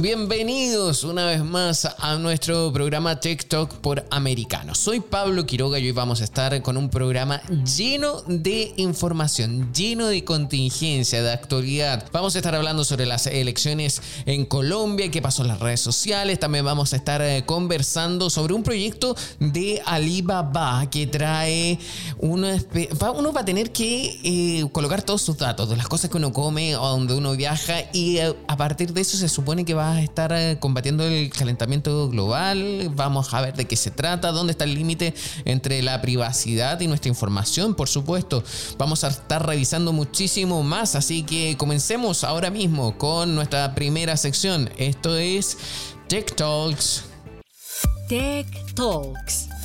Bienvenidos una vez más a nuestro programa TikTok por Americano. Soy Pablo Quiroga y hoy vamos a estar con un programa lleno de información, lleno de contingencia, de actualidad. Vamos a estar hablando sobre las elecciones en Colombia, qué pasó en las redes sociales. También vamos a estar eh, conversando sobre un proyecto de Alibaba que trae una... Uno va a tener que eh, colocar todos sus datos de las cosas que uno come o donde uno viaja y eh, a partir de eso se supone que va a estar eh, combatiendo el calentamiento global. Vamos a ver de qué se trata, dónde está el límite entre la privacidad y nuestra información, por supuesto. Vamos a estar revisando muchísimo más, así que comencemos ahora mismo con nuestra primera sección. Esto es Tech Talks. Tech Talks.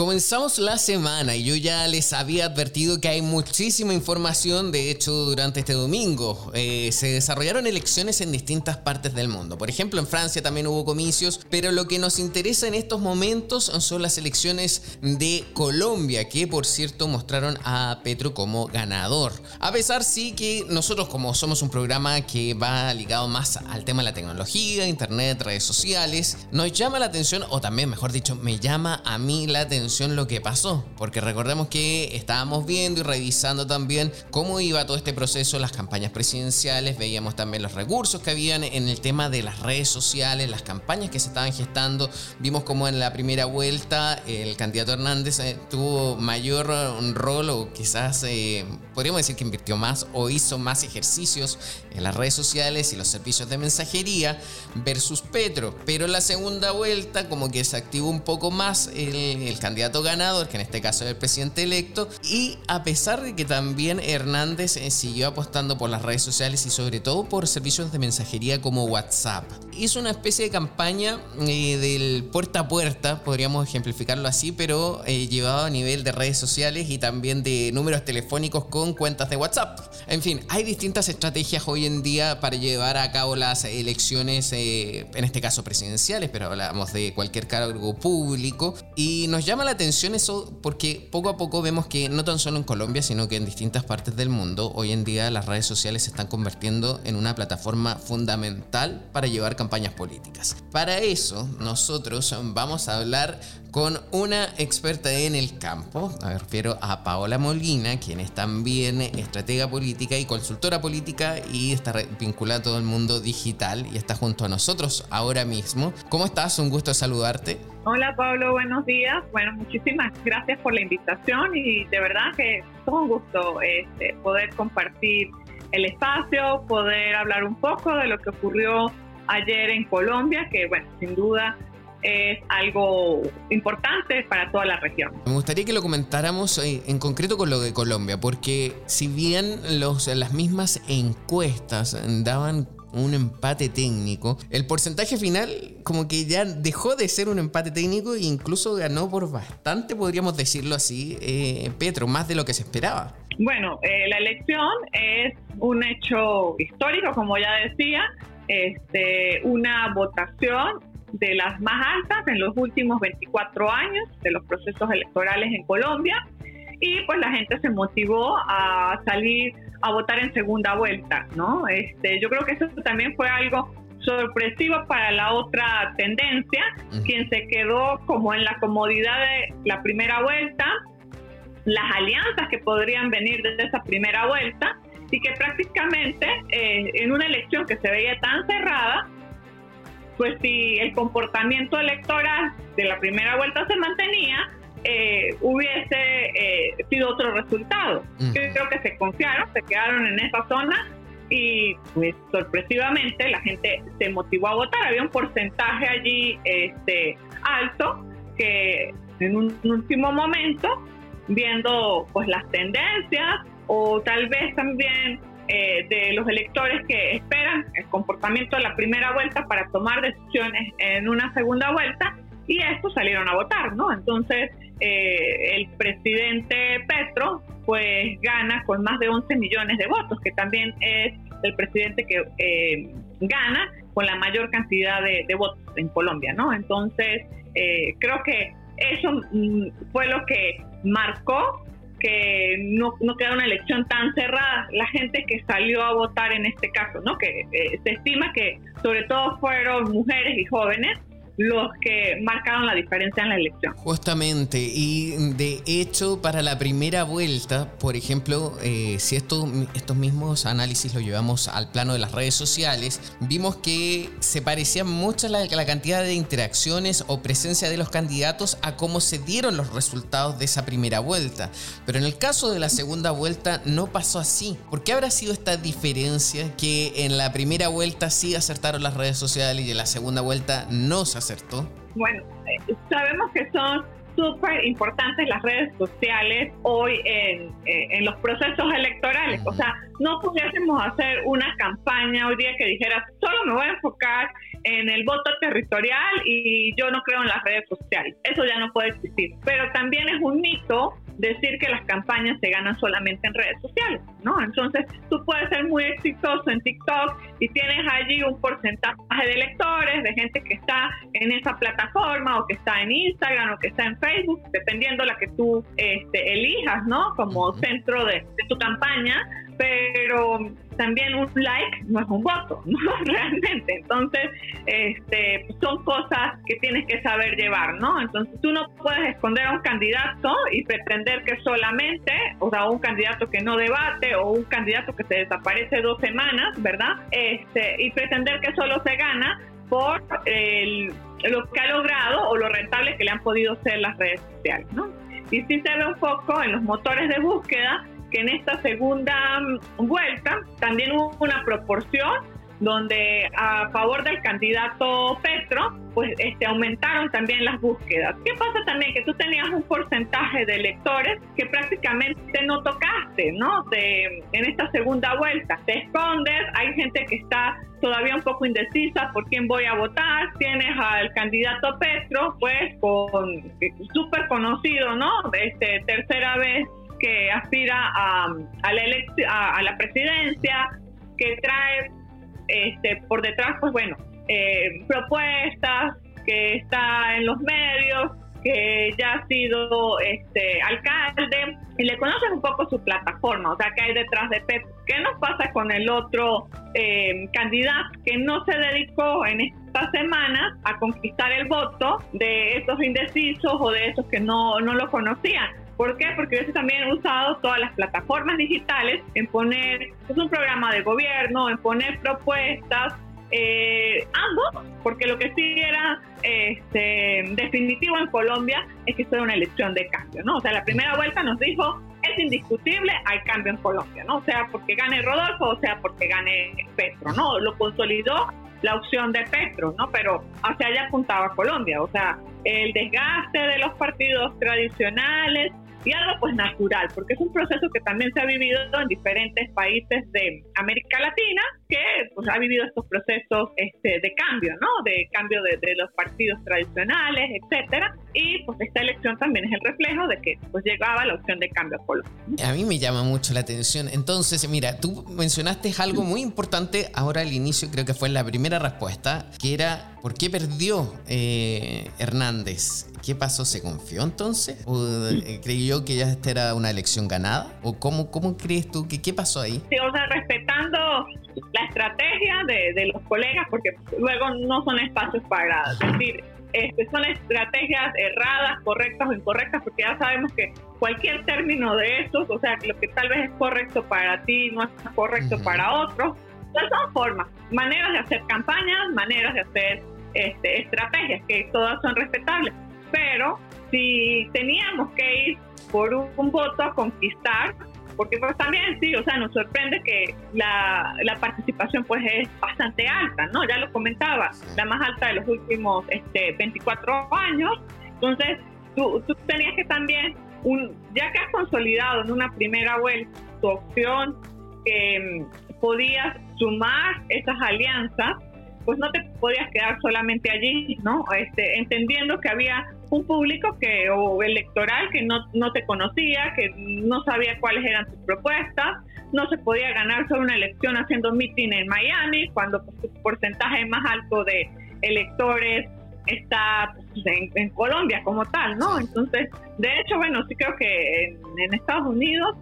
Comenzamos la semana y yo ya les había advertido que hay muchísima información, de hecho durante este domingo eh, se desarrollaron elecciones en distintas partes del mundo. Por ejemplo, en Francia también hubo comicios, pero lo que nos interesa en estos momentos son las elecciones de Colombia, que por cierto mostraron a Petro como ganador. A pesar sí que nosotros como somos un programa que va ligado más al tema de la tecnología, internet, redes sociales, nos llama la atención, o también mejor dicho, me llama a mí la atención lo que pasó, porque recordemos que estábamos viendo y revisando también cómo iba todo este proceso, las campañas presidenciales, veíamos también los recursos que habían en el tema de las redes sociales, las campañas que se estaban gestando, vimos como en la primera vuelta el candidato Hernández eh, tuvo mayor rol o quizás eh, podríamos decir que invirtió más o hizo más ejercicios en las redes sociales y los servicios de mensajería versus Petro, pero en la segunda vuelta como que se activó un poco más el, el candidato candidato ganador, que en este caso es el presidente electo, y a pesar de que también Hernández eh, siguió apostando por las redes sociales y sobre todo por servicios de mensajería como WhatsApp. Hizo una especie de campaña eh, del puerta a puerta, podríamos ejemplificarlo así, pero eh, llevado a nivel de redes sociales y también de números telefónicos con cuentas de WhatsApp. En fin, hay distintas estrategias hoy en día para llevar a cabo las elecciones, en este caso presidenciales, pero hablamos de cualquier cargo público, y nos llama la atención eso porque poco a poco vemos que no tan solo en Colombia, sino que en distintas partes del mundo, hoy en día las redes sociales se están convirtiendo en una plataforma fundamental para llevar campañas políticas. Para eso, nosotros vamos a hablar con una experta en el campo, me refiero a Paola Molina, quien es también estratega política y consultora política y está vinculada a todo el mundo digital y está junto a nosotros ahora mismo. ¿Cómo estás? Un gusto saludarte. Hola Pablo, buenos días. Bueno, muchísimas gracias por la invitación y de verdad que es un gusto este, poder compartir el espacio, poder hablar un poco de lo que ocurrió ayer en Colombia, que bueno, sin duda es algo importante para toda la región. Me gustaría que lo comentáramos eh, en concreto con lo de Colombia, porque si bien los, las mismas encuestas daban un empate técnico. El porcentaje final como que ya dejó de ser un empate técnico e incluso ganó por bastante, podríamos decirlo así, eh, Petro, más de lo que se esperaba. Bueno, eh, la elección es un hecho histórico, como ya decía, este, una votación de las más altas en los últimos 24 años de los procesos electorales en Colombia y pues la gente se motivó a salir a votar en segunda vuelta, ¿no? Este, yo creo que eso también fue algo sorpresivo para la otra tendencia, quien se quedó como en la comodidad de la primera vuelta, las alianzas que podrían venir desde esa primera vuelta y que prácticamente eh, en una elección que se veía tan cerrada, pues si el comportamiento electoral de la primera vuelta se mantenía, eh, hubiese eh, sido otro resultado. Creo que se confiaron, se quedaron en esa zona y pues sorpresivamente la gente se motivó a votar. Había un porcentaje allí este, alto que en un, último momento, viendo pues las tendencias o tal vez también eh, de los electores que esperan el comportamiento de la primera vuelta para tomar decisiones en una segunda vuelta, y estos salieron a votar, ¿no? Entonces, eh, el presidente Petro, pues gana con más de 11 millones de votos, que también es el presidente que eh, gana con la mayor cantidad de, votos en Colombia, ¿no? Entonces, eh, creo que eso mm, fue lo que marcó que no, no queda una elección tan cerrada. La gente que salió a votar en este caso, ¿no? Que se estima que sobre todo fueron mujeres y jóvenes, los que marcaron la diferencia en la elección. Justamente, y de hecho para la primera vuelta, por ejemplo, eh, si esto, estos mismos análisis lo llevamos al plano de las redes sociales, vimos que se parecía mucho la, la cantidad de interacciones o presencia de los candidatos a cómo se dieron los resultados de esa primera vuelta. Pero en el caso de la segunda vuelta no pasó así. ¿Por qué habrá sido esta diferencia que en la primera vuelta sí acertaron las redes sociales y en la segunda vuelta no se acertaron? Bueno, eh, sabemos que son súper importantes las redes sociales hoy en, eh, en, los procesos electorales. O sea, no pudiésemos hacer una campaña hoy día que dijera, solo me voy a enfocar en el voto territorial y yo no creo en las redes sociales. Eso ya no puede existir. Pero también es un mito decir que las campañas se ganan solamente en redes sociales, ¿no? Entonces, tú puedes ser muy exitoso en TikTok y tienes allí un porcentaje de lectores, de gente que está en esa plataforma o que está en Instagram o que está en Facebook, dependiendo la que tú este, elijas, ¿no? Como centro de, de tu campaña, pero también un like no es un voto, ¿no? Realmente. Entonces, este, son cosas que tienes que saber llevar, ¿no? Entonces, tú no puedes esconder a un candidato y pretender que solamente, o sea, un candidato que no debate o un candidato que se desaparece dos semanas, ¿verdad? Este, y pretender que solo se gana por el, lo que ha logrado o lo rentable que le han podido ser las redes sociales, ¿no? Y si se ve un poco en los motores de búsqueda, que en esta segunda vuelta también hubo una proporción donde a favor del candidato Petro, pues este, aumentaron también las búsquedas. ¿Qué pasa también? Que tú tenías un porcentaje de electores que prácticamente no tocaste, ¿no? De, en esta segunda vuelta. Te escondes, hay gente que está todavía un poco indecisa por quién voy a votar. Tienes al candidato Petro, pues, con eh, súper conocido, ¿no? Este, tercera vez que aspira a, a, la, a, a la presidencia, que trae este, por detrás, pues bueno, eh, propuestas, que está en los medios, que ya ha sido este, alcalde y le conoces un poco su plataforma, o sea, que hay detrás de Pep. ¿Qué nos pasa con el otro eh, candidato que no se dedicó en estas semanas a conquistar el voto de esos indecisos o de esos que no, no lo conocían? ¿Por qué? Porque yo también he usado todas las plataformas digitales en poner pues, un programa de gobierno, en poner propuestas, eh, ambos, porque lo que sí era este, definitivo en Colombia es que esto era una elección de cambio, ¿no? O sea, la primera vuelta nos dijo, es indiscutible, hay cambio en Colombia, ¿no? O sea, porque gane Rodolfo, o sea, porque gane Petro, ¿no? Lo consolidó la opción de Petro, ¿no? Pero hacia allá apuntaba Colombia, o sea, el desgaste de los partidos tradicionales, y algo pues natural, porque es un proceso que también se ha vivido en diferentes países de América Latina, que pues ha vivido estos procesos este, de cambio, ¿no? De cambio de, los partidos tradicionales, etcétera, y pues esta elección también es el reflejo de que pues llegaba la opción de cambio a Colombia. A mí me llama mucho la atención. Entonces, mira, tú mencionaste algo muy importante ahora al inicio, creo que fue la primera respuesta, que era ¿por qué perdió eh, Hernández? ¿Qué pasó? ¿Se confió entonces? ¿O eh, creyó que ya esta era una elección ganada? ¿O cómo, cómo crees tú que qué pasó ahí? Sí, o sea, respetando la estrategia de, de los colegas, porque luego no son espacios. Es decir, este, son estrategias erradas, correctas o incorrectas, porque ya sabemos que cualquier término de estos, o sea, lo que tal vez es correcto para ti no es correcto para otros, pues son formas, maneras de hacer campañas, maneras de hacer este, estrategias, que todas son respetables pero si teníamos que ir por un, voto a conquistar, porque pues también sí, o sea, nos sorprende que la, participación pues es bastante alta, ¿no? Ya lo comentaba, la más alta de los últimos este, 24 años, entonces tú, tú tenías que también, un, ya que has consolidado en una primera vuelta tu opción que mm, podías sumar esas alianzas, pues no te podías quedar solamente allí, ¿no? Este, entendiendo que había un público que o electoral que no, no te conocía, que no sabía cuáles eran tus propuestas, no se podía ganar solo una elección haciendo meeting en Miami, cuando pues, porcentaje más alto de electores está pues, en, Colombia como tal, ¿no? Entonces, de hecho, bueno, sí creo que en, Estados Unidos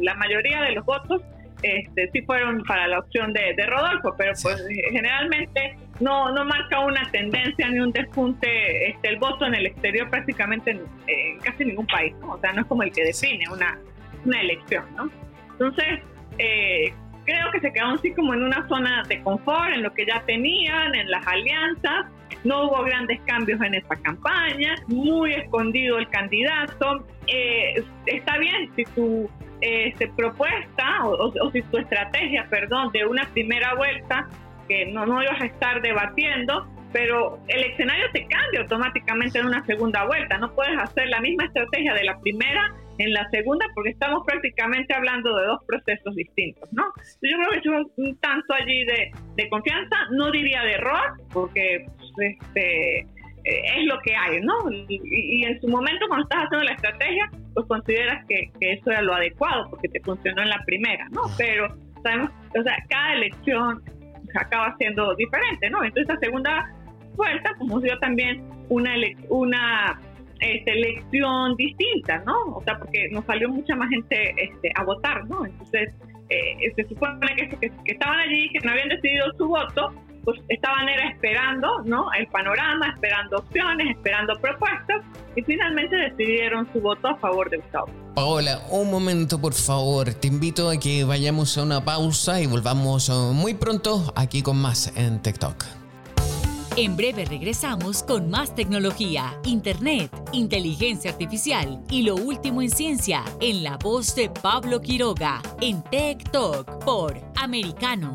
la mayoría de los votos este, sí fueron para la opción de, Rodolfo, pero pues generalmente no, no marca una tendencia ni un despunte este, el voto en el exterior prácticamente en, casi ningún país, ¿no? O sea, no es como el que define una, una elección, ¿no? Entonces, eh, creo que se quedaron así como en una zona de confort, en lo que ya tenían, en las alianzas. No hubo grandes cambios en esa campaña, muy escondido el candidato. Eh, está bien si tu este, propuesta o, si tu estrategia, perdón, de una primera vuelta, que no, no ibas a estar debatiendo, pero el escenario te cambia automáticamente en una segunda vuelta. No puedes hacer la misma estrategia de la primera en la segunda porque estamos prácticamente hablando de dos procesos distintos, ¿no? Yo creo que es un, tanto allí de, de, confianza, no diría de error, porque este, eh, es lo que hay, ¿no? Y, en su momento cuando estás haciendo la estrategia, pues consideras que, que, eso era lo adecuado porque te funcionó en la primera, ¿no? Pero sabemos, o sea, cada elección acaba siendo diferente, ¿no? Entonces, esta segunda vuelta, como dio también una, una este, elección distinta, ¿no? O sea, porque nos salió mucha más gente este, a votar, ¿no? Entonces, eh, se supone que, que, que, estaban allí, que no habían decidido su voto, pues estaban era esperando, ¿no? El panorama, esperando opciones, esperando propuestas y finalmente decidieron su voto a favor de Gustavo. Paola, un momento por favor, te invito a que vayamos a una pausa y volvamos eh, muy pronto aquí con más en TikTok. En breve regresamos con más tecnología, internet, inteligencia artificial y lo último en ciencia en la voz de Pablo Quiroga en Tech Talk por Americano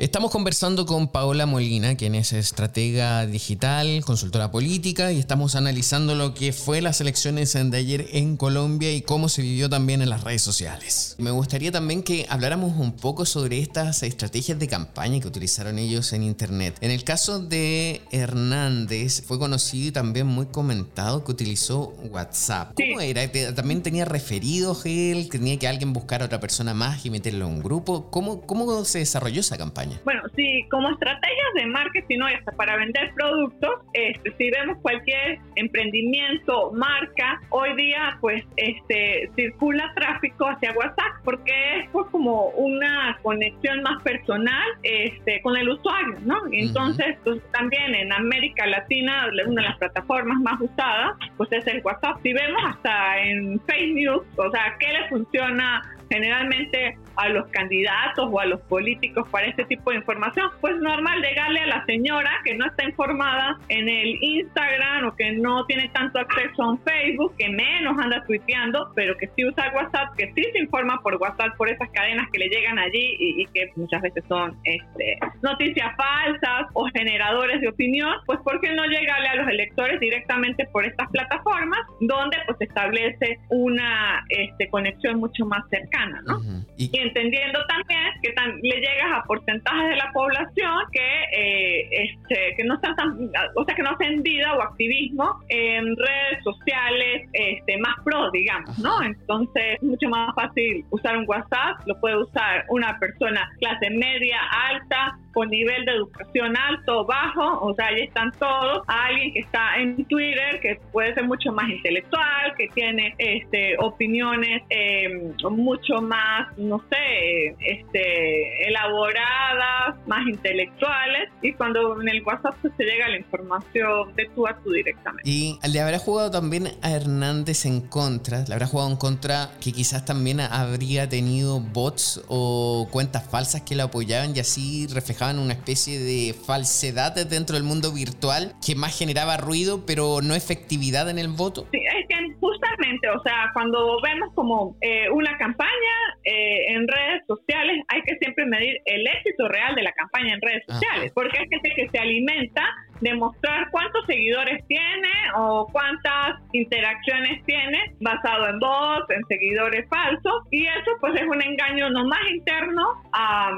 Estamos conversando con Paola Molina, quien es estratega digital, consultora política, y estamos analizando lo que fue las elecciones de ayer en Colombia y cómo se vivió también en las redes sociales. Me gustaría también que habláramos un poco sobre estas estrategias de campaña que utilizaron ellos en Internet. En el caso de Hernández, fue conocido y también muy comentado que utilizó WhatsApp. ¿Cómo era? ¿También tenía referidos él? ¿Tenía que alguien buscar a otra persona más y meterlo en un grupo? ¿Cómo, cómo se desarrolló esa campaña? Bueno, sí, como estrategias de marketing y hasta para vender productos, este, si vemos cualquier emprendimiento, marca, hoy día pues este circula tráfico hacia WhatsApp porque es pues, como una conexión más personal este, con el usuario, ¿no? Entonces, pues también en América Latina, una de las plataformas más usadas, pues es el WhatsApp. Si vemos hasta en Facebook, o sea, ¿qué le funciona generalmente a los candidatos o a los políticos para este tipo de información, pues normal llegarle a la señora que no está informada en el Instagram o que no tiene tanto acceso a un Facebook, que menos anda tuiteando, pero que sí usa WhatsApp, que sí se informa por WhatsApp por esas cadenas que le llegan allí y, que muchas veces son este, noticias falsas o generadores de opinión, pues ¿por qué no llegarle a los electores directamente por estas plataformas donde pues establece una este, conexión mucho más cercana? y, entendiendo también que le llegas a porcentajes de la población que, eh, este, que no están tan, o sea, que no hacen vida o activismo en redes sociales este, más pro, digamos, ¿no? Entonces es mucho más fácil usar un WhatsApp, lo puede usar una persona clase media, alta, con nivel de educación alto o bajo, o sea, ahí están todos, alguien que está en Twitter, que puede ser mucho más intelectual, que tiene este, opiniones eh, mucho más, no sé, este, elaboradas, más intelectuales, y cuando en el WhatsApp se llega la información de tú a tú directamente. Y le habrá jugado también a Hernández en contra, le habrá jugado en contra que quizás también habría tenido bots o cuentas falsas que lo apoyaban y así reflejaban una especie de falsedad dentro del mundo virtual que más generaba ruido pero no efectividad en el voto. Sí, es que justamente, o sea, cuando vemos como eh, una campaña, eh, en redes sociales hay que siempre medir el éxito real de la campaña en redes sociales, porque hay gente que se alimenta de mostrar cuántos seguidores tiene o cuántas interacciones tiene basado en voz, en seguidores falsos, y eso pues es un engaño no más interno a,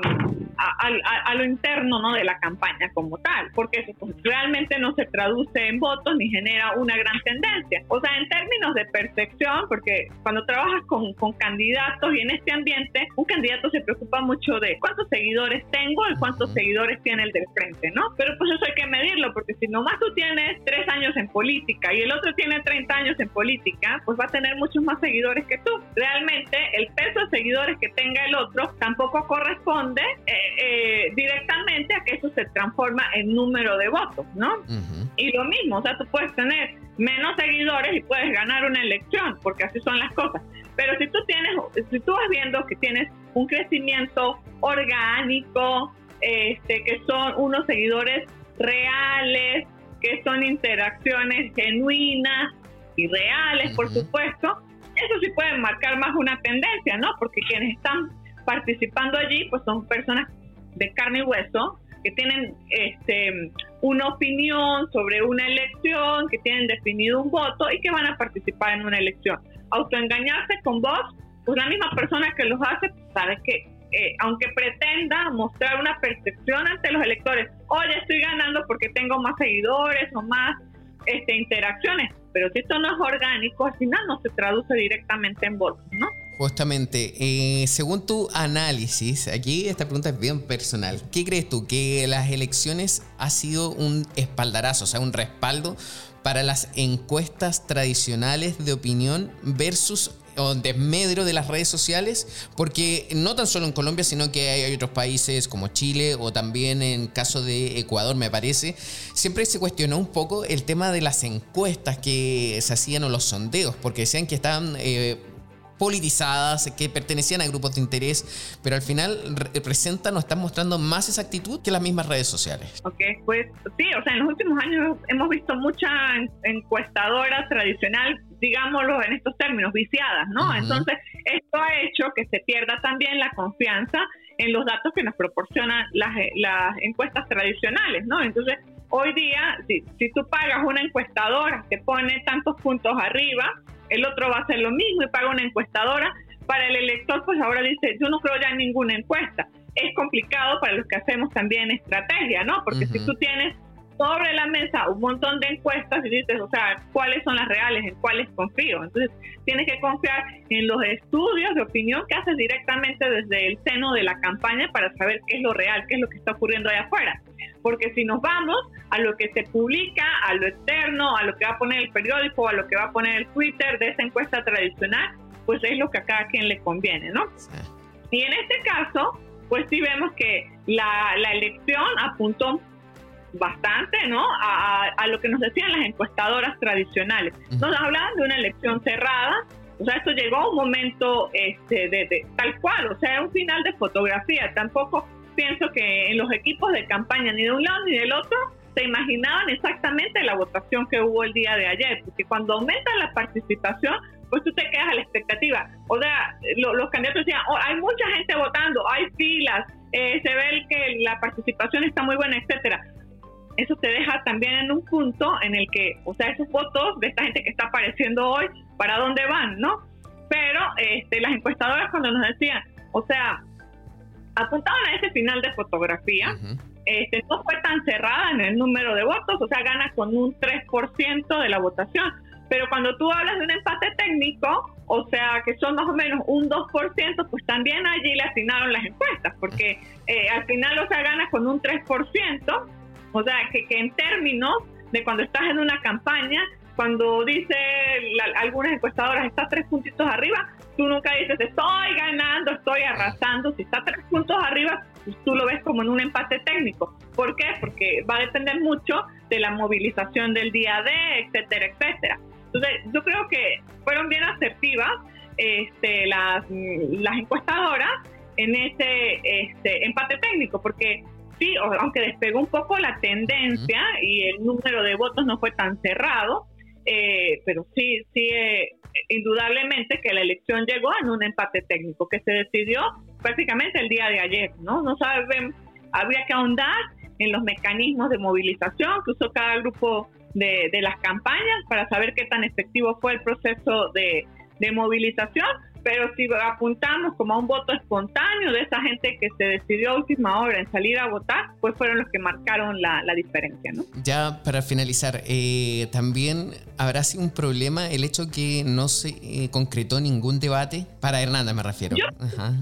a, lo interno ¿no? de la campaña como tal, porque eso pues, realmente no se traduce en votos ni genera una gran tendencia. O sea, en términos de percepción, porque cuando trabajas con, con candidatos y en este ambiente, un candidato se preocupa mucho de cuántos seguidores tengo y cuántos seguidores tiene el del frente, ¿no? Pero pues eso hay que medirlo, porque si nomás tú tienes tres años en política y el otro tiene 30 años en política, pues va a tener muchos más seguidores que tú. Realmente el peso de seguidores que tenga el otro tampoco corresponde eh, eh, directamente a que eso se transforma en número de votos, ¿no? Y lo mismo, o sea, tú puedes tener menos seguidores y puedes ganar una elección, porque así son las cosas. Pero si tú tienes, si tú vas viendo que tienes un crecimiento orgánico, este, que son unos seguidores reales, que son interacciones genuinas y reales, por supuesto, eso sí puede marcar más una tendencia, ¿no? Porque quienes están participando allí, pues son personas de carne y hueso, que tienen este, una opinión sobre una elección, que tienen definido un voto y que van a participar en una elección. Autoengañarse con vos, pues la misma persona que los hace sabe que eh, aunque pretenda mostrar una percepción ante los electores, oye, estoy ganando porque tengo más seguidores o más este, interacciones, pero si esto no es orgánico, al final no se traduce directamente en votos, ¿no? Justamente, eh, según tu análisis, aquí esta pregunta es bien personal. ¿Qué crees tú? ¿Que las elecciones ha sido un espaldarazo, o sea, un respaldo para las encuestas tradicionales de opinión versus o desmedro de las redes sociales, porque no tan solo en Colombia, sino que hay, otros países como Chile o también en caso de Ecuador, me parece, siempre se cuestionó un poco el tema de las encuestas que se hacían o los sondeos, porque decían que estaban... Eh, politizadas, que pertenecían a grupos de interés, pero al final representan o están mostrando más esa actitud que las mismas redes sociales. Ok, pues sí, o sea, en los últimos años hemos visto mucha encuestadora tradicional, digámoslo en estos términos, viciadas, ¿no? Entonces, esto ha hecho que se pierda también la confianza en los datos que nos proporcionan las, las encuestas tradicionales, ¿no? Entonces, hoy día, si, si tú pagas una encuestadora que pone tantos puntos arriba, el otro va a hacer lo mismo y paga una encuestadora. Para el elector, pues ahora dice, yo no creo ya en ninguna encuesta. Es complicado para los que hacemos también estrategia, ¿no? Porque si tú tienes sobre la mesa un montón de encuestas y dices, o sea, cuáles son las reales, en cuáles confío. Entonces, tienes que confiar en los estudios de opinión que haces directamente desde el seno de la campaña para saber qué es lo real, qué es lo que está ocurriendo allá afuera. Porque si nos vamos a lo que se publica, a lo externo, a lo que va a poner el periódico, a lo que va a poner el Twitter de esa encuesta tradicional, pues es lo que a cada quien le conviene, ¿no? Y en este caso, pues sí vemos que la, la elección apuntó bastante, ¿no? A, lo que nos decían las encuestadoras tradicionales. Nos hablaban de una elección cerrada, o sea, esto llegó a un momento este, de, tal cual, o sea, un final de fotografía. Tampoco pienso que en los equipos de campaña, ni de un lado ni del otro, se imaginaban exactamente la votación que hubo el día de ayer, porque cuando aumenta la participación, pues tú te quedas a la expectativa. O sea, los candidatos decían, oh, hay mucha gente votando, hay filas, eh, se ve que la participación está muy buena, etcétera eso te deja también en un punto en el que, o sea, esos votos de esta gente que está apareciendo hoy, ¿para dónde van, no? Pero este, las encuestadoras cuando nos decían, o sea, apuntaban a ese final de fotografía, este, no fue tan cerrada en el número de votos, o sea, gana con un 3% de la votación. Pero cuando tú hablas de un empate técnico, o sea, que son más o menos un 2%, pues también allí le asignaron las encuestas, porque eh, al final, o sea, gana con un 3%, o sea, que, que en términos de cuando estás en una campaña, cuando dice algunas encuestadoras está tres puntitos arriba, tú nunca dices estoy ganando, estoy arrasando. Si está tres puntos arriba, pues tú lo ves como en un empate técnico. ¿Por qué? Porque va a depender mucho de la movilización del día D, etcétera, etcétera. Entonces, yo creo que fueron bien asertivas este, las, las encuestadoras en ese este, empate técnico, porque sí, aunque despegó un poco la tendencia y el número de votos no fue tan cerrado, eh, pero sí, sí, eh, indudablemente que la elección llegó en un empate técnico que se decidió prácticamente el día de ayer, ¿no? No saben, habría que ahondar en los mecanismos de movilización que usó cada grupo de, de las campañas para saber qué tan efectivo fue el proceso de, de movilización, pero si apuntamos como a un voto espontáneo de esa gente que se decidió a última hora en salir a votar, pues fueron los que marcaron la, diferencia, ¿no? Ya para finalizar, eh, también habrá sido un problema el hecho que no se eh, concretó ningún debate, para Hernanda me refiero. Ajá.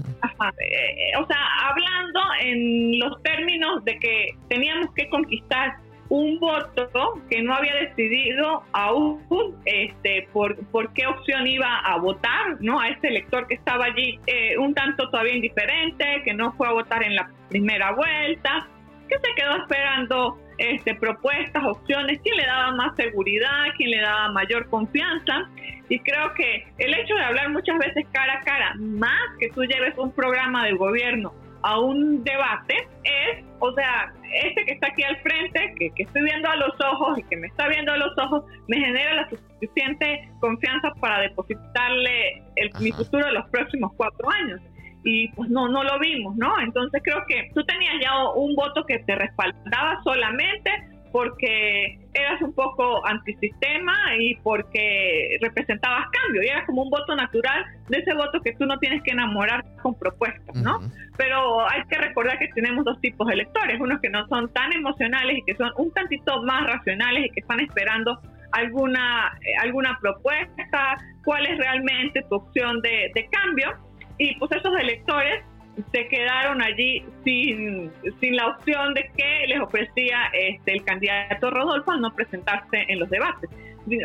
Eh, o sea, hablando en los términos de que teníamos que conquistar un voto que no había decidido aún este, por, por qué opción iba a votar, ¿no? A este elector que estaba allí eh, un tanto todavía indiferente, que no fue a votar en la primera vuelta, que se quedó esperando este, propuestas, opciones, quién le daba más seguridad, quién le daba mayor confianza. Y creo que el hecho de hablar muchas veces cara a cara, más que tú lleves un programa del gobierno a un debate es, o sea, este que está aquí al frente, que, estoy viendo a los ojos y que me está viendo a los ojos, me genera la suficiente confianza para depositarle el, mi futuro de los próximos cuatro años. Y pues no, no lo vimos, ¿no? Entonces creo que tú tenías ya un voto que te respaldaba solamente porque eras un poco antisistema y porque representabas cambio y era como un voto natural de ese voto que tú no tienes que enamorar con propuestas, ¿no? Pero hay que recordar que tenemos dos tipos de electores, unos que no son tan emocionales y que son un tantito más racionales y que están esperando alguna, eh, alguna propuesta, cuál es realmente tu opción de, de cambio y pues esos electores se quedaron allí sin, sin la opción de que les ofrecía este, el candidato Rodolfo al no presentarse en los debates.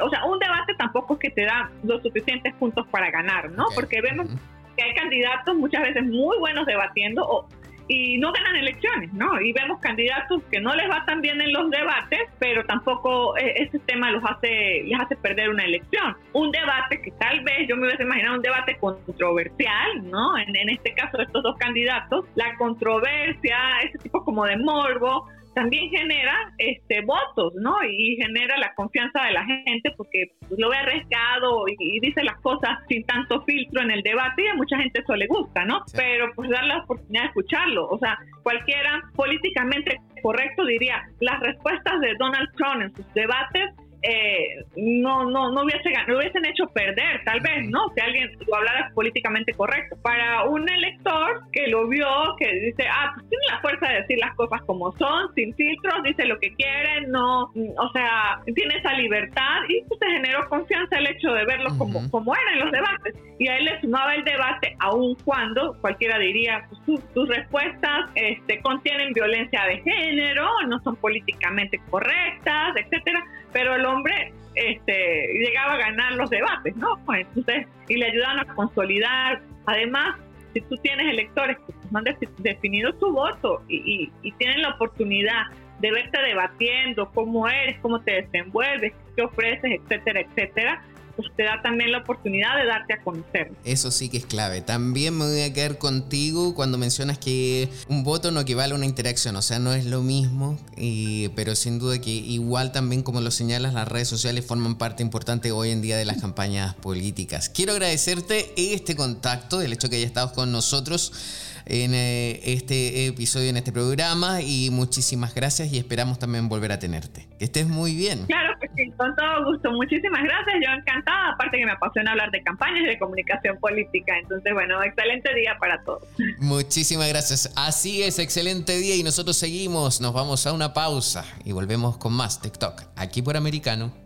O sea, un debate tampoco es que te da los suficientes puntos para ganar, ¿no? Porque vemos que hay candidatos muchas veces muy buenos debatiendo o y no ganan elecciones, ¿no? Y vemos candidatos que no les va tan bien en los debates, pero tampoco eh, ese tema los hace, les hace perder una elección. Un debate que tal vez yo me hubiese imaginado un debate controversial, ¿no? En, en este caso de estos dos candidatos, la controversia, ese tipo como de morbo, también genera este votos, ¿no? Y genera la confianza de la gente porque lo ve arriesgado y, dice las cosas sin tanto filtro en el debate y a mucha gente eso le gusta, ¿no? Pero pues dar la oportunidad de escucharlo, o sea, cualquiera políticamente correcto diría, las respuestas de Donald Trump en sus debates eh, no, no, no, hubiese, no hubiesen hecho perder, tal vez, ¿no? Si alguien lo hablara políticamente correcto. Para un elector que lo vio, que dice, ah, pues tiene la fuerza de decir las cosas como son, sin filtros, dice lo que quiere, no, o sea, tiene esa libertad y pues se generó confianza el hecho de verlo como, como era en los debates. Y a él le sumaba el debate, aun cuando cualquiera diría, pues, tus respuestas este, contienen violencia de género, no son políticamente correctas, etcétera pero el hombre este, llegaba a ganar los debates, ¿no? Pues, entonces, y le ayudaban a consolidar. Además, si tú tienes electores que han definido su voto y, y, tienen la oportunidad de verte debatiendo cómo eres, cómo te desenvuelves, qué ofreces, etcétera, etcétera, pues te da también la oportunidad de darte a conocer. Eso sí que es clave. También me voy a quedar contigo cuando mencionas que un voto no equivale a una interacción, o sea, no es lo mismo, pero sin duda que igual también como lo señalas, las redes sociales forman parte importante hoy en día de las campañas políticas. Quiero agradecerte este contacto, el hecho que hayas estado con nosotros en eh, este episodio, en este programa. Y muchísimas gracias y esperamos también volver a tenerte. Que estés muy bien. Claro que sí, con todo gusto. Muchísimas gracias. Yo encantada. Aparte que me apasiona hablar de campañas y de comunicación política. Entonces, bueno, excelente día para todos. Muchísimas gracias. Así es, excelente día y nosotros seguimos. Nos vamos a una pausa y volvemos con más TikTok aquí por Americano.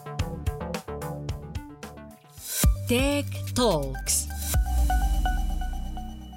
Tech Talks.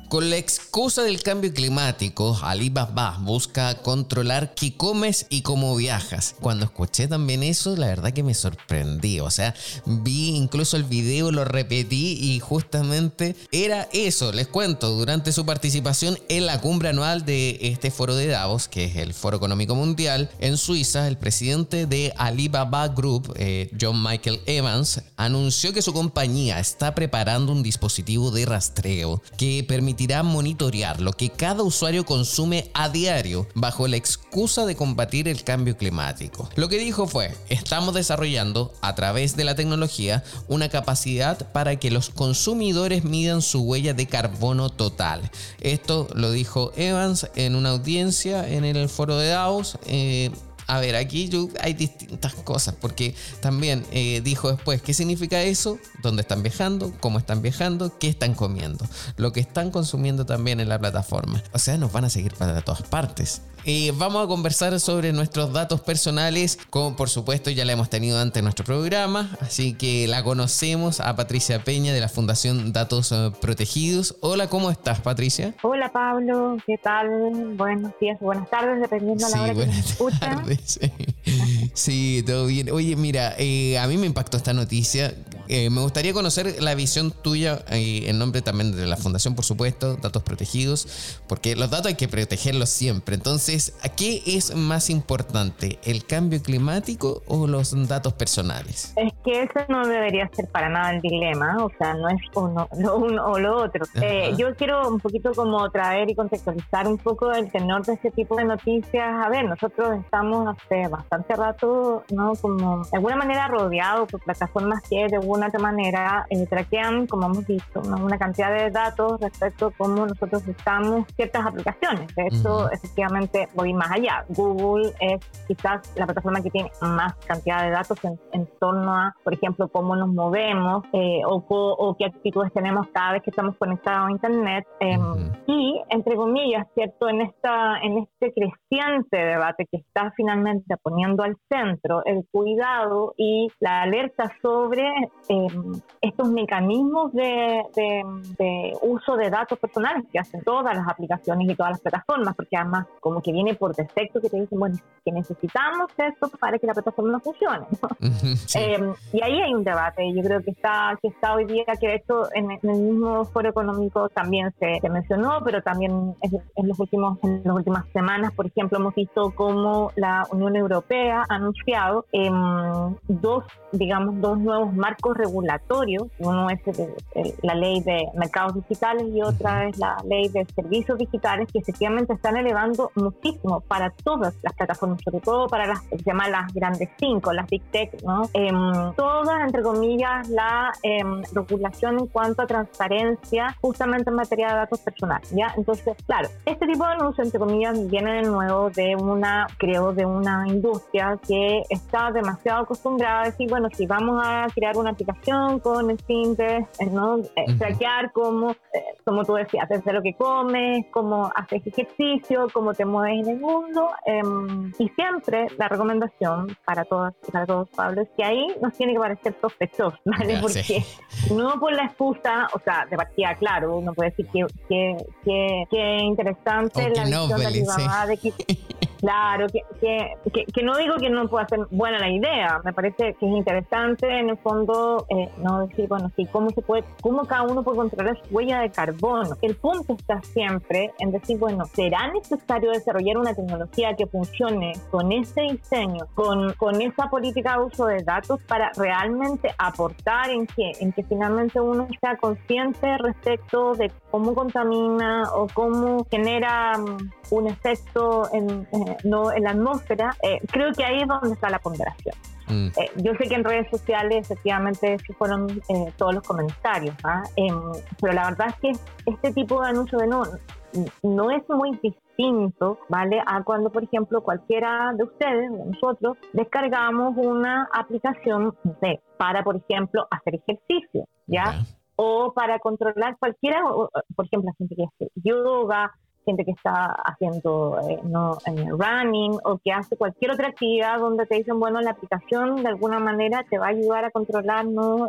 Con la excusa del cambio climático, Alibaba busca controlar qué comes y cómo viajas. Cuando escuché también eso, la verdad que me sorprendí. O sea, vi incluso el video, lo repetí y justamente era eso. Les cuento, durante su participación en la cumbre anual de este foro de Davos, que es el Foro Económico Mundial, en Suiza, el presidente de Alibaba Group, eh, John Michael Evans, anunció que su compañía está preparando un dispositivo de rastreo que permitirá monitorear lo que cada usuario consume a diario bajo la excusa de combatir el cambio climático. Lo que dijo fue, estamos desarrollando a través de la tecnología una capacidad para que los consumidores midan su huella de carbono total. Esto lo dijo Evans en una audiencia en el foro de Davos. Eh, a ver, aquí hay distintas cosas, porque también eh, dijo después, ¿qué significa eso? ¿Dónde están viajando? ¿Cómo están viajando? ¿Qué están comiendo? Lo que están consumiendo también en la plataforma. O sea, nos van a seguir para todas partes. Eh, vamos a conversar sobre nuestros datos personales, como por supuesto ya la hemos tenido antes en nuestro programa, así que la conocemos a Patricia Peña de la Fundación Datos eh, Protegidos. Hola, ¿cómo estás, Patricia? Hola, Pablo, ¿qué tal? Buenos días, buenas tardes, dependiendo de la hora que me escuchan. Sí, todo bien. Oye, mira, eh, a mí me impactó esta noticia. Eh, me gustaría conocer la visión tuya eh, en nombre también de la Fundación, por supuesto, Datos Protegidos, porque los datos hay que protegerlos siempre. Entonces, ¿qué es más importante, el cambio climático o los datos personales? Es que eso no debería ser para nada el dilema, o sea, no es uno, lo uno o lo otro. yo quiero un poquito como traer y contextualizar un poco el tenor de este tipo de noticias. A ver, nosotros estamos hace bastante rato, ¿no? Como de alguna manera rodeados por plataformas que de alguna otra manera eh, traquean, como hemos visto, una cantidad de datos respecto a cómo nosotros usamos ciertas aplicaciones. De hecho, efectivamente, voy más allá. Google es quizás la plataforma que tiene más cantidad de datos en, torno a, por ejemplo, cómo nos movemos eh, o, qué actitudes tenemos cada vez que estamos conectados a Internet. Em, y, entre comillas, ¿cierto? En, esta, en este creciente debate que está finalmente poniendo al centro el cuidado y la alerta sobre em, estos mecanismos de, uso de datos personales que hacen todas las aplicaciones y todas las plataformas, porque además como que viene por defecto que te dicen, bueno, que necesitamos esto para que la plataforma no funcione. Em, y ahí hay un debate, yo creo que está, que está hoy día, que de hecho en, el mismo foro económico también se, mencionó, pero también en, los últimos, en las últimas semanas, por ejemplo, hemos visto cómo la Unión Europea ha anunciado em, dos, digamos, dos nuevos marcos regulatorios. Uno es la ley de mercados digitales y otra es la ley de servicios digitales que efectivamente están elevando muchísimo para todas las plataformas, sobre todo para las se llaman las grandes cinco, las big tech, ¿no? Em, todas, entre comillas, la em, regulación en cuanto a transparencia justamente en materia de datos personales, ¿ya? Entonces, claro, este tipo de anuncios, entre comillas, viene de nuevo de una, creo, de una industria que está demasiado acostumbrada a decir, bueno, si vamos a crear una aplicación con el de eh, ¿no? Eh, traquear cómo, eh, como tú decías, desde lo que comes, cómo haces ejercicio, cómo te mueves en el mundo. Em, y siempre la recomendación para todas y para todos, Pablo, es que ahí nos tiene que parecer sospechoso, ¿vale? Porque no por la excusa, o sea, de partida, claro, uno puede decir que, que, que, que interesante la visión de Alibaba de que Claro, que, que, que, no digo que no pueda ser buena la idea, me parece que es interesante en el fondo eh, no decir, bueno, sí, cómo se puede, cómo cada uno puede controlar su huella de carbono. El punto está siempre en decir, bueno, ¿será necesario desarrollar una tecnología que funcione con ese diseño, con, con esa política de uso de datos para realmente aportar en que, en que finalmente uno sea consciente respecto de cómo contamina o cómo genera mm, un efecto en, no, en la atmósfera, eh, creo que ahí es donde está la ponderación. Mm. Eh, yo sé que en redes sociales efectivamente sí fueron todos los comentarios, ¿ah? pero la verdad es que este tipo de anuncio de no, no es muy distinto, ¿vale? A cuando, por ejemplo, cualquiera de ustedes, de nosotros, descargamos una aplicación de, para, por ejemplo, hacer ejercicio, ¿ya? O para controlar cualquiera, por ejemplo, la gente que hace yoga, gente que está haciendo eh, no, running o que hace cualquier otra actividad donde te dicen, bueno, la aplicación de alguna manera te va a ayudar a controlar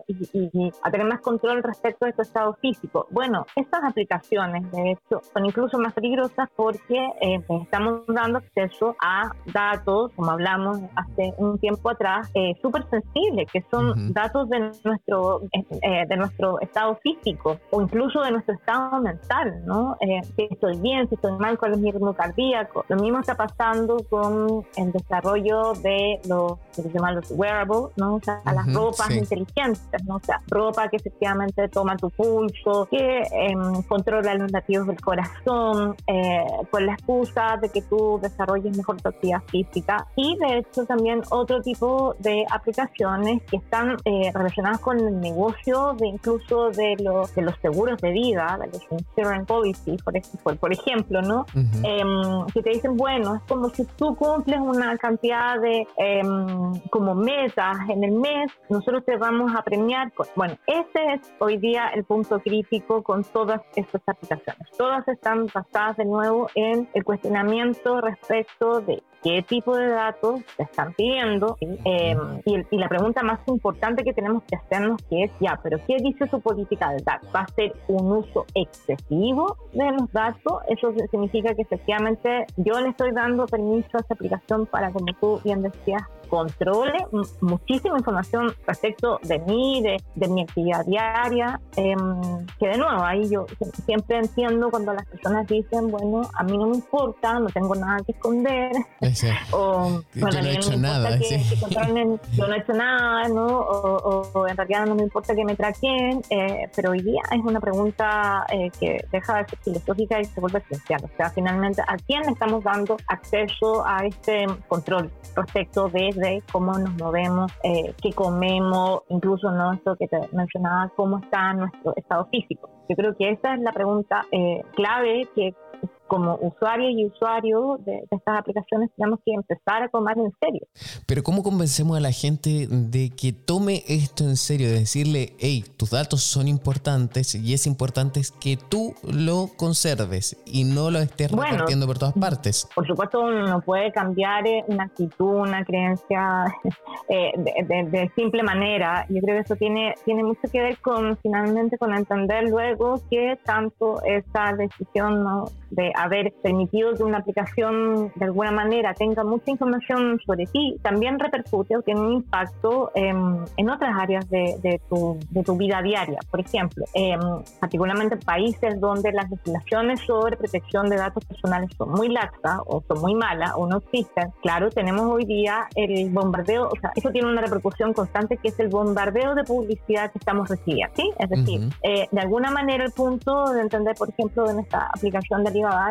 y, a tener más control respecto de tu estado físico. Bueno, estas aplicaciones, de hecho, son incluso más peligrosas porque eh, estamos dando acceso a datos, como hablamos hace un tiempo atrás, eh, súper sensibles, que son datos de nuestro, eh, de nuestro estado físico o incluso de nuestro estado mental, ¿no? si estoy bien, si estoy mal, cuál es mi ritmo cardíaco. Lo mismo está pasando con el desarrollo de los, que se llaman los wearables, ¿no? O sea, las ropas inteligentes, ¿no? O sea, ropa que efectivamente toma tu pulso, que em, controla los latidos del corazón, eh, con la excusa de que tú desarrolles mejor tu actividad física. Y de hecho también otro tipo de aplicaciones que están eh, relacionadas con el negocio de incluso de los, de los seguros de vida, de los insurance policies, por, por, ejemplo, ¿no? Em, que te dicen, bueno, es como si tú cumples una cantidad de em, como metas en el mes, nosotros te vamos a premiar. Con, bueno, ese es hoy día el punto crítico con todas estas aplicaciones. Todas están basadas de nuevo en el cuestionamiento respecto de qué tipo de datos te están pidiendo em, y, la pregunta más importante que tenemos que hacernos que es ya, pero ¿qué dice su política de datos? ¿Va a ser un uso excesivo de los datos? Eso significa que efectivamente yo le estoy dando permiso a esta aplicación para, como tú bien decías, controle muchísima información respecto de mí, de, de mi actividad diaria, em, que de nuevo, ahí yo siempre entiendo cuando las personas dicen, bueno, a mí no me importa, no tengo nada que esconder, o bueno, no he hecho nada, que, yo no he hecho nada, ¿no? O, en realidad no me importa que me traquen, eh, pero hoy día es una pregunta eh, que deja de ser filosófica y se vuelve esencial, o sea, finalmente, ¿a quién estamos dando acceso a este control respecto de de cómo nos movemos, eh, qué comemos, incluso no esto que te mencionaba, cómo está nuestro estado físico. Yo creo que esa es la pregunta eh, clave que como usuarios y usuarios de, estas aplicaciones tenemos que empezar a tomar en serio. Pero ¿cómo convencemos a la gente de que tome esto en serio? De decirle, hey, tus datos son importantes y es importante que tú lo conserves y no lo estés repartiendo por todas partes. Por supuesto, uno no puede cambiar eh, una actitud, una creencia eh, de, simple manera. Yo creo que eso tiene, tiene mucho que ver con finalmente con entender luego que tanto esa decisión ¿no? de haber permitido que una aplicación de alguna manera tenga mucha información sobre ti, también repercute o tiene un impacto en otras áreas de, tu, de, tu, vida diaria. Por ejemplo, eh, particularmente en países donde las legislaciones sobre protección de datos personales son muy laxas o son muy malas o no existen, claro, tenemos hoy día el bombardeo, o sea, eso tiene una repercusión constante que es el bombardeo de publicidad que estamos recibiendo, ¿sí? Es decir, eh, de alguna manera el punto de entender, por ejemplo, en esta aplicación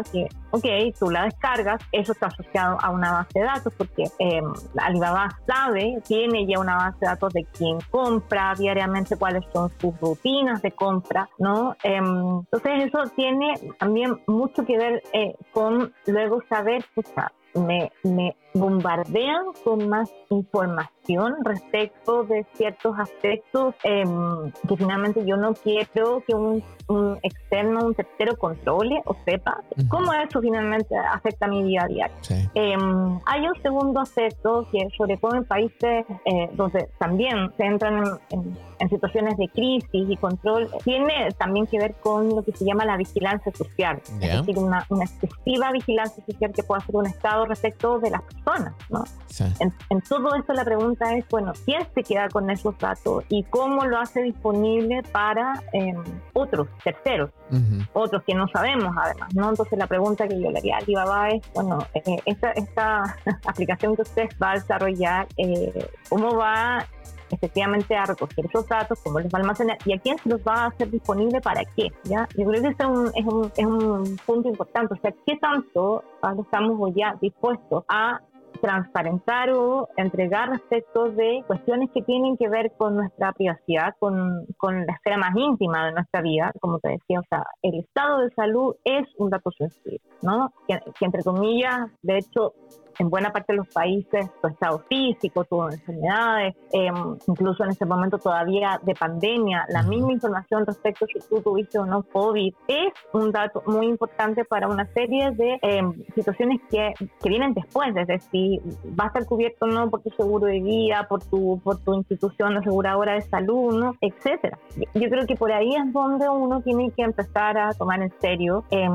que, ok, tú la descargas, eso está asociado a una base de datos porque eh, Alibaba sabe, tiene ya una base de datos de quién compra diariamente, cuáles son sus rutinas de compra, ¿no? Em, entonces eso tiene también mucho que ver eh, con luego saber, sea, me, me bombardean con más información respecto de ciertos aspectos em, que finalmente yo no quiero que un, externo, un tercero controle o sepa cómo eso finalmente afecta a mi día a día. Em, hay un segundo aspecto que sobre todo en países eh, donde también se entran en, situaciones de crisis y control, tiene también que ver con lo que se llama la vigilancia social, es decir, una, una excesiva vigilancia social que puede hacer un Estado respecto de las personas. ¿No? En, todo esto la pregunta es, bueno, ¿quién se queda con esos datos y cómo lo hace disponible para em, otros, terceros, otros que no sabemos además, ¿no? Entonces la pregunta que yo le haría a Alibaba es, bueno, eh, esta, esta aplicación que usted va a desarrollar, eh, ¿cómo va efectivamente a recoger esos datos, cómo los va a almacenar y a quién se los va a hacer disponible para qué. ¿ya? Yo creo que ese es un, es un, es un punto importante. O sea, ¿qué tanto estamos ya dispuestos a transparentar o entregar respecto de cuestiones que tienen que ver con nuestra privacidad, con, con la esfera más íntima de nuestra vida, como te decía, o sea, el estado de salud es un dato sensible, ¿no? que entre comillas, de hecho, en buena parte de los países tu estado físico, tus enfermedades, em, incluso en este momento todavía de pandemia, la misma información respecto si tú tuviste o no COVID es un dato muy importante para una serie de em, situaciones que, que, vienen después, desde si va a estar cubierto o no por tu seguro de vida, por tu, por tu institución aseguradora de salud, ¿no? etcétera. Yo creo que por ahí es donde uno tiene que empezar a tomar en serio, em,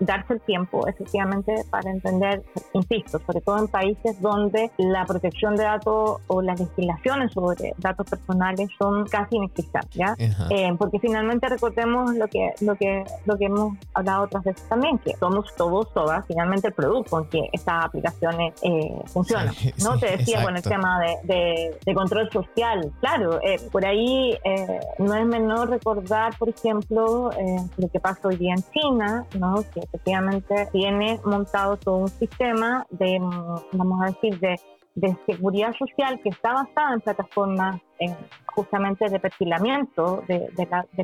darse el tiempo efectivamente para entender, insisto, sobre todo en países donde la protección de datos o las legislaciones sobre datos personales son casi inexistentes, ¿ya? Eh, porque finalmente recordemos lo que, lo, que, lo que hemos hablado otras veces también, que somos todos, todas, finalmente el producto en que estas aplicaciones eh, funcionan. ¿no? Te decía con el tema de, de, control social, claro, eh, por ahí eh, no es menor recordar, por ejemplo, lo que pasa hoy día en China, ¿no? que efectivamente tiene montado todo un sistema de vamos a decir, de, seguridad social que está basada en plataformas justamente de perfilamiento de,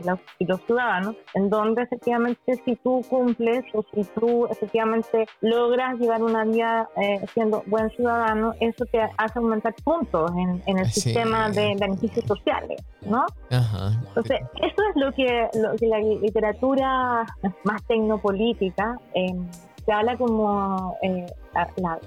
los, ciudadanos, en donde efectivamente si tú cumples o si tú efectivamente logras llevar una vida eh, siendo buen ciudadano, eso te hace aumentar puntos en, el sistema de beneficios sociales, ¿no? Entonces, eso es lo que, la literatura más tecnopolítica eh, se habla como, eh, la,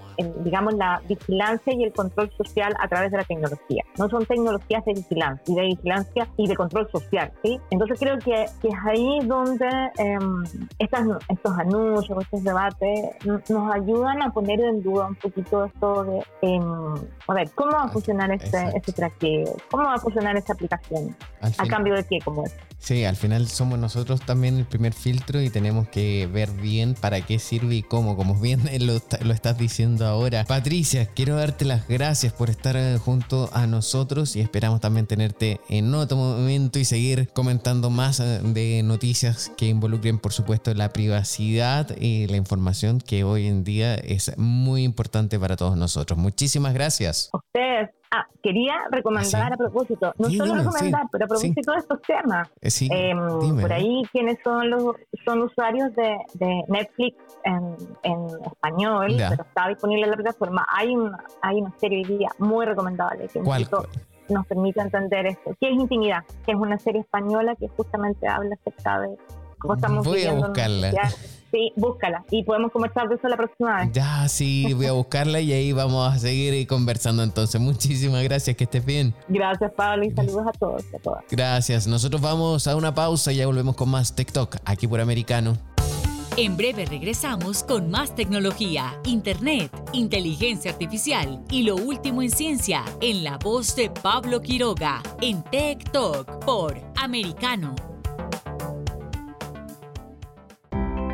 digamos, la vigilancia y el control social a través de la tecnología. No son tecnologías de vigilancia y de vigilancia y de control social, ¿sí? Entonces creo que, que es ahí donde em, estas, estos anuncios, estos debates nos ayudan a poner en duda un poquito esto de, em, a ver, ¿cómo va a funcionar este, este traqueo? ¿Cómo va a funcionar esta aplicación? ¿A cambio de qué? Como es? Sí, al final somos nosotros también el primer filtro y tenemos que ver bien para qué sirve y cómo, como bien lo, lo estás diciendo ahora. Patricia, quiero darte las gracias por estar eh, junto a nosotros y esperamos también tenerte en otro momento y seguir comentando más eh, de noticias que involucren, por supuesto, la privacidad y la información que hoy en día es muy importante para todos nosotros. Muchísimas gracias. Ustedes Ah, quería recomendar a propósito, no solo recomendar, pero a propósito de estos temas. Eh, em, por ahí, quienes son los son usuarios de, Netflix en, español, pero está disponible en la plataforma, hay una, hay una serie hoy día muy recomendable que nos permite entender esto. ¿Qué es Intimidad? Que es una serie española que justamente habla acerca de cómo estamos Voy a buscarla. Sí, búscala y podemos conversar de eso la próxima vez. Ya, sí, voy a buscarla y ahí vamos a seguir conversando entonces. Muchísimas gracias, que estés bien. Gracias, Pablo, y saludos a todos y a todas. Gracias. Nosotros vamos a una pausa y ya volvemos con más TikTok aquí por Americano. En breve regresamos con más tecnología, internet, inteligencia artificial y lo último en ciencia en la voz de Pablo Quiroga en Tech Talk por Americano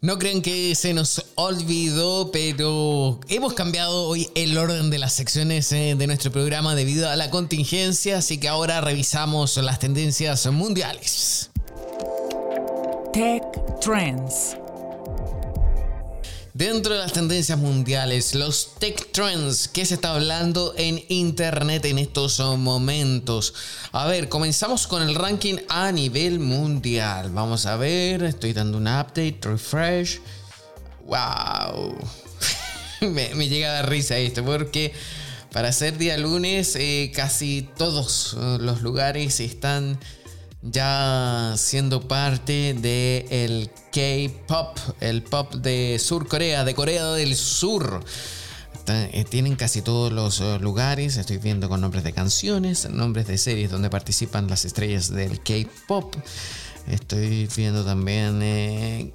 No creen que se nos olvidó, pero hemos cambiado hoy el orden de las secciones eh, de nuestro programa debido a la contingencia, así que ahora revisamos las tendencias mundiales. Tech Trends. Dentro de las tendencias mundiales, los tech trends que se está hablando en internet en estos momentos. A ver, comenzamos con el ranking a nivel mundial. Vamos a ver, estoy dando un update, refresh. ¡Wow! me, llega a dar risa esto porque para ser día lunes eh, casi todos eh, los lugares están ya siendo parte del el K-pop, el pop de Sur Corea, de Corea del Sur. Eh, tienen casi todos los eh, lugares, estoy viendo con nombres de canciones, nombres de series donde participan las estrellas del K-pop. Estoy viendo también eh,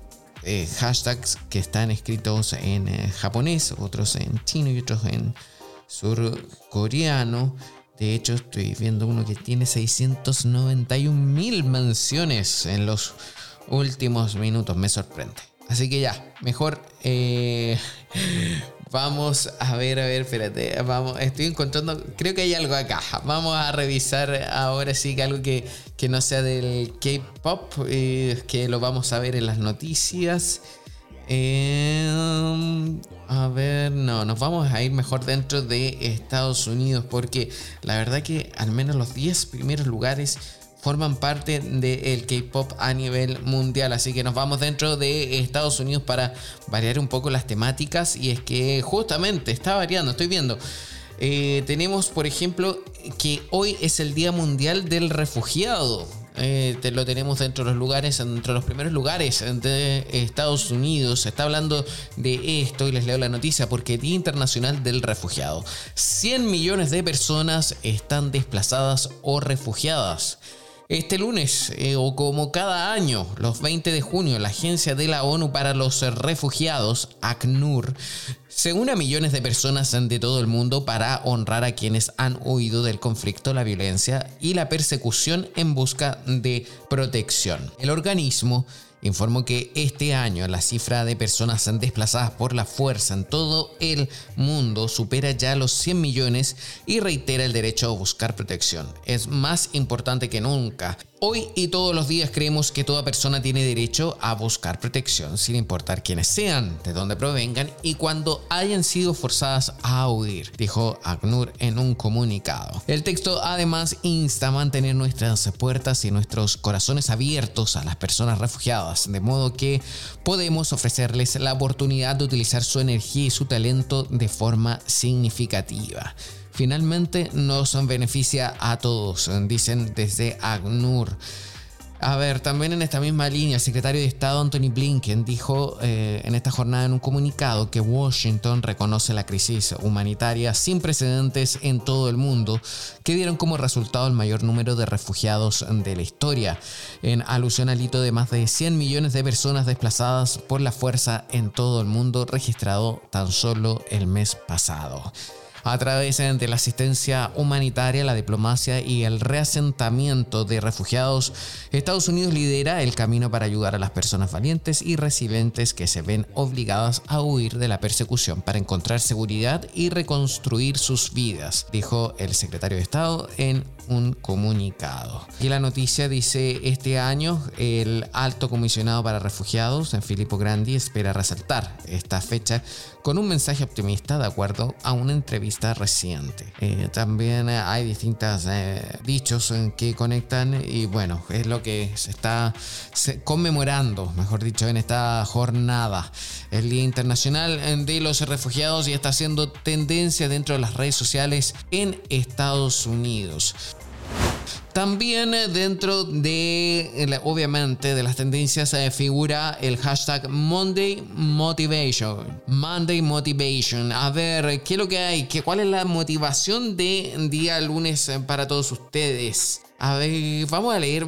hashtags que están escritos en japonés, otros en chino y otros en surcoreano. De hecho, estoy viendo uno que tiene 691 mil menciones en los últimos minutos. Me sorprende. Así que ya, mejor eh, vamos a ver, a ver, espérate. Vamos, estoy encontrando, creo que hay algo acá. Vamos a revisar ahora sí que algo que, que no sea del K-pop, eh, que lo vamos a ver en las noticias. Eh, a ver, no, nos vamos a ir mejor dentro de Estados Unidos porque la verdad que al menos los 10 primeros lugares forman parte del K-Pop a nivel mundial. Así que nos vamos dentro de Estados Unidos para variar un poco las temáticas. Y es que justamente está variando, estoy viendo. Eh, tenemos, por ejemplo, que hoy es el Día Mundial del Refugiado. Eh, lo tenemos dentro de los lugares, entre los primeros lugares de Estados Unidos. Se está hablando de esto y les leo la noticia porque Día Internacional del Refugiado. 100 millones de personas están desplazadas o refugiadas. Este lunes, eh, o como cada año, los 20 de junio, la Agencia de la ONU para los Refugiados, ACNUR, se une a millones de personas de todo el mundo para honrar a quienes han huido del conflicto, la violencia y la persecución en busca de protección. El organismo informó que este año la cifra de personas desplazadas por la fuerza en todo el mundo supera ya los 100 millones y reitera el derecho a buscar protección. Es más importante que nunca Hoy y todos los días creemos que toda persona tiene derecho a buscar protección sin importar quiénes sean, de dónde provengan y cuando hayan sido forzadas a huir, dijo ACNUR en un comunicado. El texto además insta a mantener nuestras puertas y nuestros corazones abiertos a las personas refugiadas, de modo que podemos ofrecerles la oportunidad de utilizar su energía y su talento de forma significativa finalmente nos beneficia a todos, dicen desde ACNUR. A ver, también en esta misma línea, el secretario de Estado Anthony Blinken dijo eh, en esta jornada en un comunicado que Washington reconoce la crisis humanitaria sin precedentes en todo el mundo, que dieron como resultado el mayor número de refugiados de la historia, en alusión al hito de más de 100 millones de personas desplazadas por la fuerza en todo el mundo registrado tan solo el mes pasado. A través de la asistencia humanitaria, la diplomacia y el reasentamiento de refugiados, Estados Unidos lidera el camino para ayudar a las personas valientes y resilientes que se ven obligadas a huir de la persecución para encontrar seguridad y reconstruir sus vidas, dijo el secretario de Estado en un comunicado. Y la noticia dice, este año el alto comisionado para refugiados, Filippo Grandi, espera resaltar esta fecha con un mensaje optimista de acuerdo a una entrevista reciente. Eh, también hay distintos eh, dichos que conectan y bueno, es lo que se está conmemorando, mejor dicho, en esta jornada, el Día Internacional de los Refugiados y está haciendo tendencia dentro de las redes sociales en Estados Unidos. También eh, dentro de, obviamente, de las tendencias eh, figura el hashtag Monday Motivation. Monday Motivation. A ver, ¿qué es lo que hay? ¿Qué, ¿Cuál es la motivación de día lunes eh, para todos ustedes? A ver, vamos a leer.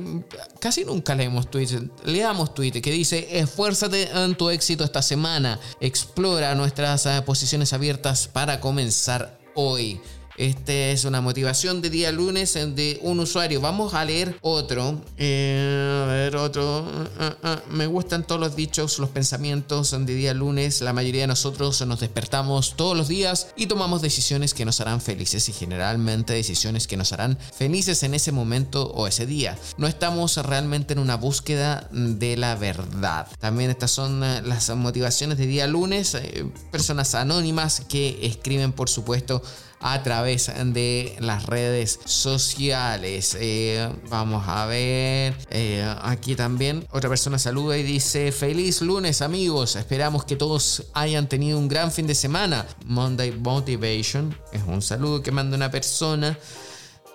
Casi nunca leemos tweets. Leamos tweets que dice: Esfuérzate en tu éxito esta semana. Explora nuestras posiciones abiertas para comenzar hoy. Esta es una motivación de día lunes de un usuario. Vamos a leer otro. Eh, a ver, otro. Ah, ah, me gustan todos los dichos, los pensamientos de día lunes. La mayoría de nosotros nos despertamos todos los días y tomamos decisiones que nos harán felices y generalmente decisiones que nos harán felices en ese momento o ese día. No estamos realmente en una búsqueda de la verdad. También estas son eh, las motivaciones de día lunes. Eh, personas anónimas que escriben, por supuesto, a través de las redes sociales. Eh, vamos a ver. Eh, aquí también otra persona saluda y dice: Feliz lunes, amigos. Esperamos que todos hayan tenido un gran fin de semana. Monday Motivation es un saludo que manda una persona.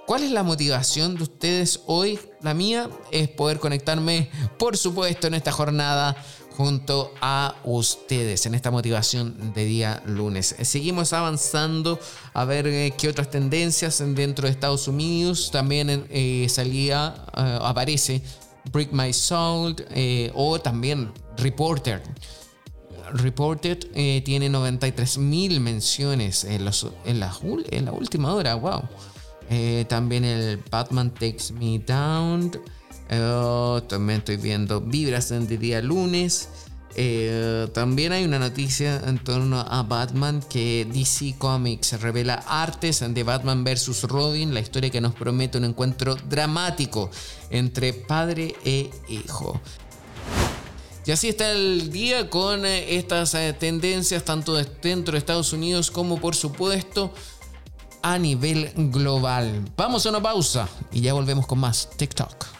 ¿Cuál es la motivación de ustedes hoy? La mía es poder conectarme, por supuesto, en esta jornada junto a ustedes en esta motivación de día lunes. Seguimos avanzando a ver eh, qué otras tendencias dentro de Estados Unidos. También eh, salía, eh, aparece Break My Soul o también Reporter. Reported tiene 93 mil menciones en, la, última hora, wow. también el Batman Takes Me Down. Oh, también estoy viendo vibras de día lunes. Eh, también hay una noticia en torno a Batman que DC Comics revela artes de Batman vs. Robin, la historia que nos promete un encuentro dramático entre padre e hijo. Y así está el día con eh, estas eh, tendencias tanto dentro de Estados Unidos como por supuesto a nivel global. Vamos a una pausa y ya volvemos con más TikTok.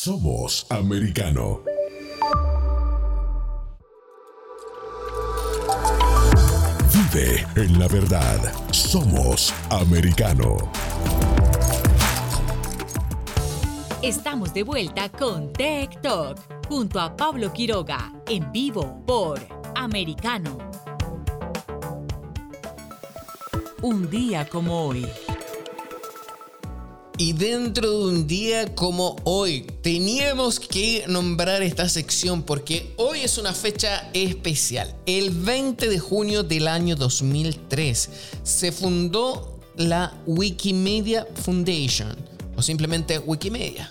Somos americano. Vive en la verdad. Somos americano. Estamos de vuelta con Tech Talk junto a Pablo Quiroga en vivo por Americano. Un día como hoy. Y dentro de un día como hoy, teníamos que nombrar esta sección porque hoy es una fecha especial. El 20 de junio del año 2003 se fundó la Wikimedia Foundation o simplemente Wikimedia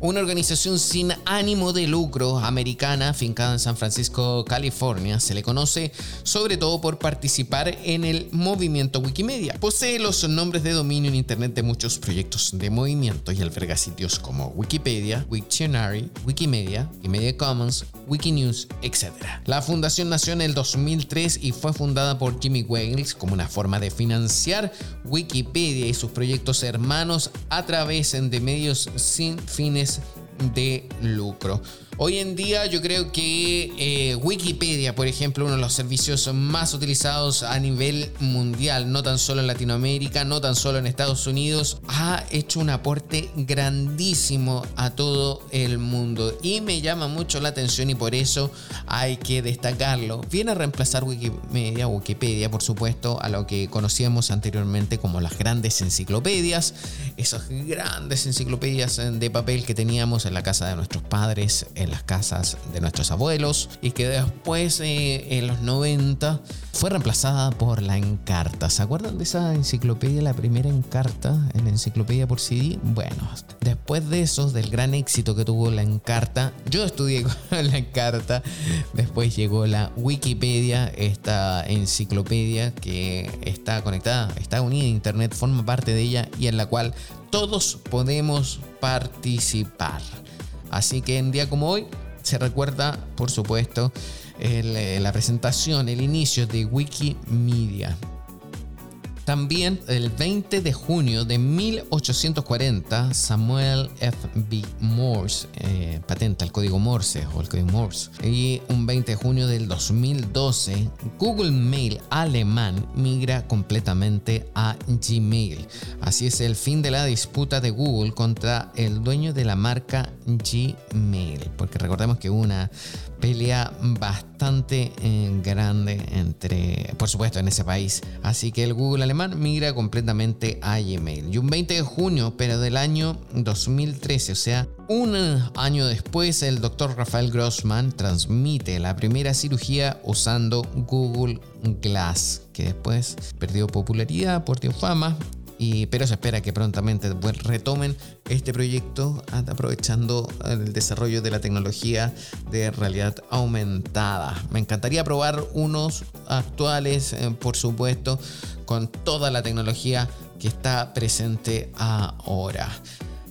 una organización sin ánimo de lucro americana fincada en San Francisco, California. Se le conoce sobre todo por participar en el movimiento Wikimedia. Posee los nombres de dominio en Internet de muchos proyectos de movimiento y alberga sitios como Wikipedia, Wiktionary, Wikimedia, Wikimedia Commons, Wikinews, etc. La fundación nació en el 2003 y fue fundada por Jimmy Wales como una forma de financiar Wikipedia y sus proyectos hermanos a través de medios sin fines de lucro. Hoy en día yo creo que eh, Wikipedia, por ejemplo, uno de los servicios más utilizados a nivel mundial, no tan solo en Latinoamérica, no tan solo en Estados Unidos, ha hecho un aporte grandísimo a todo el mundo y me llama mucho la atención y por eso hay que destacarlo. Viene a reemplazar Wikimedia, Wikipedia, por supuesto, a lo que conocíamos anteriormente como las grandes enciclopedias, esas grandes enciclopedias de papel que teníamos en la casa de nuestros padres en las casas de nuestros abuelos y que después eh, en los 90 fue reemplazada por la Encarta. ¿Se acuerdan de esa enciclopedia, la primera Encarta, en enciclopedia por CD? Bueno, después de eso, del gran éxito que tuvo la Encarta, yo estudié con la Encarta, después llegó la Wikipedia, esta enciclopedia que está conectada, está unida a Internet, forma parte de ella y en la cual todos podemos participar. Así que en día como hoy se recuerda, por supuesto, eh, la presentación, el inicio de Wikimedia. También el 20 de junio de 1840, Samuel F. B. Morse eh, patenta el código Morse o el código Morse. Y un 20 de junio del 2012, Google Mail alemán migra completamente a Gmail. Así es el fin de la disputa de Google contra el dueño de la marca Gmail. Porque recordemos que una pelea bastante eh, grande entre, por supuesto, en ese país. Así que el Google alemán migra completamente a Gmail. Y un 20 de junio, pero del año 2013, o sea, un año después, el doctor Rafael Grossman transmite la primera cirugía usando Google Glass, que después perdió popularidad, perdió fama y, pero se espera que prontamente retomen este proyecto aprovechando el desarrollo de la tecnología de realidad aumentada. Me encantaría probar unos actuales, eh, por supuesto, con toda la tecnología que está presente ahora.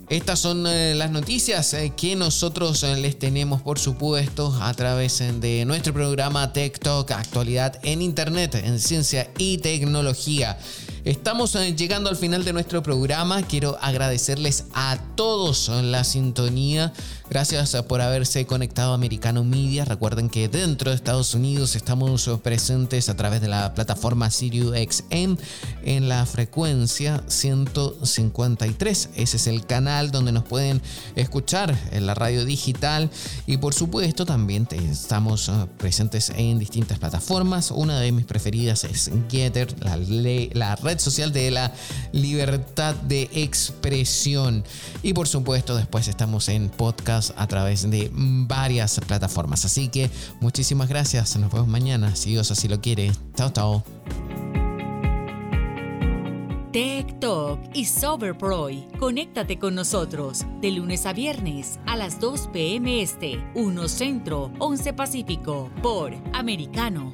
Estas son eh, las noticias eh, que nosotros les tenemos, por supuesto, a través de nuestro programa Tech Talk, actualidad en Internet, en ciencia y tecnología. Estamos eh, llegando al final de nuestro programa. Quiero agradecerles a todos la sintonía. Gracias por haberse conectado a Americano Media. Recuerden que dentro de Estados Unidos estamos presentes a través de la plataforma SiriusXM en la frecuencia 153. Ese es el canal donde nos pueden escuchar en la radio digital. Y por supuesto también estamos eh, presentes en distintas plataformas. Una de mis preferidas es Getter, la, la red social de la libertad de expresión. Y por supuesto, después estamos en a través de varias plataformas. Así que muchísimas gracias. Nos vemos mañana, si Dios así lo quiere. Chao, chao. Tech Talk y Soberproy. Conéctate con nosotros de lunes a viernes a las 2 p.m. Este, 1 Centro, 11 Pacífico, por Americano.